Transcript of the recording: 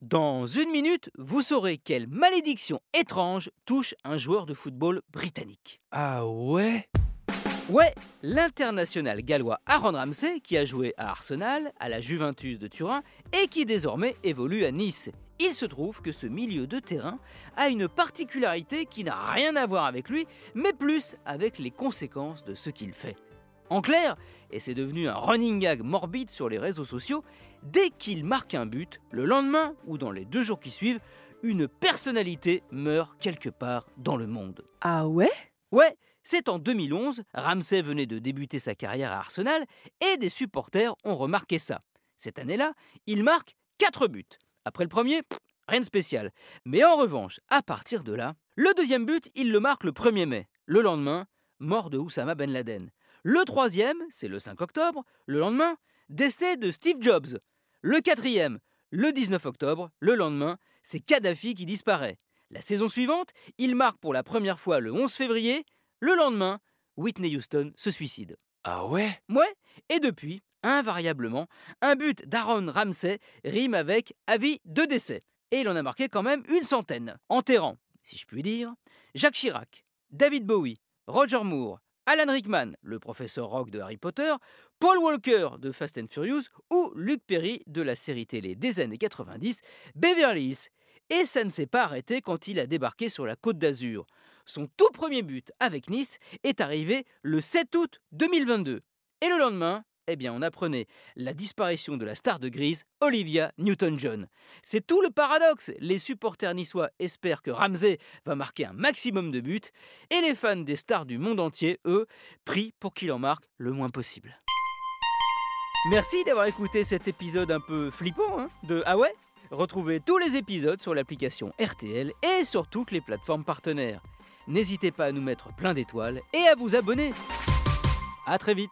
Dans une minute, vous saurez quelle malédiction étrange touche un joueur de football britannique. Ah ouais? Ouais, l'international gallois Aaron Ramsey, qui a joué à Arsenal, à la Juventus de Turin et qui désormais évolue à Nice. Il se trouve que ce milieu de terrain a une particularité qui n'a rien à voir avec lui, mais plus avec les conséquences de ce qu'il fait. En clair, et c'est devenu un running gag morbide sur les réseaux sociaux, dès qu'il marque un but, le lendemain ou dans les deux jours qui suivent, une personnalité meurt quelque part dans le monde. Ah ouais? Ouais, c'est en 2011, Ramsey venait de débuter sa carrière à Arsenal et des supporters ont remarqué ça. Cette année-là, il marque 4 buts. Après le premier, rien de spécial. Mais en revanche, à partir de là, le deuxième but, il le marque le 1er mai. Le lendemain, mort de Oussama Ben Laden. Le troisième, c'est le 5 octobre. Le lendemain, décès de Steve Jobs. Le quatrième, le 19 octobre. Le lendemain, c'est Kadhafi qui disparaît. La saison suivante, il marque pour la première fois le 11 février. Le lendemain, Whitney Houston se suicide. Ah ouais? Ouais, et depuis, invariablement, un but d'Aaron Ramsey rime avec avis de décès. Et il en a marqué quand même une centaine, enterrant, si je puis dire, Jacques Chirac, David Bowie, Roger Moore, Alan Rickman, le professeur Rock de Harry Potter, Paul Walker de Fast and Furious ou Luc Perry de la série télé des années 90, Beverly Hills. Et ça ne s'est pas arrêté quand il a débarqué sur la côte d'Azur. Son tout premier but avec Nice est arrivé le 7 août 2022. Et le lendemain, eh bien, on apprenait la disparition de la star de Grise, Olivia Newton-John. C'est tout le paradoxe. Les supporters niçois espèrent que Ramsey va marquer un maximum de buts, et les fans des stars du monde entier, eux, prient pour qu'il en marque le moins possible. Merci d'avoir écouté cet épisode un peu flippant hein, de Ah Retrouvez tous les épisodes sur l'application RTL et sur toutes les plateformes partenaires. N'hésitez pas à nous mettre plein d'étoiles et à vous abonner. A très vite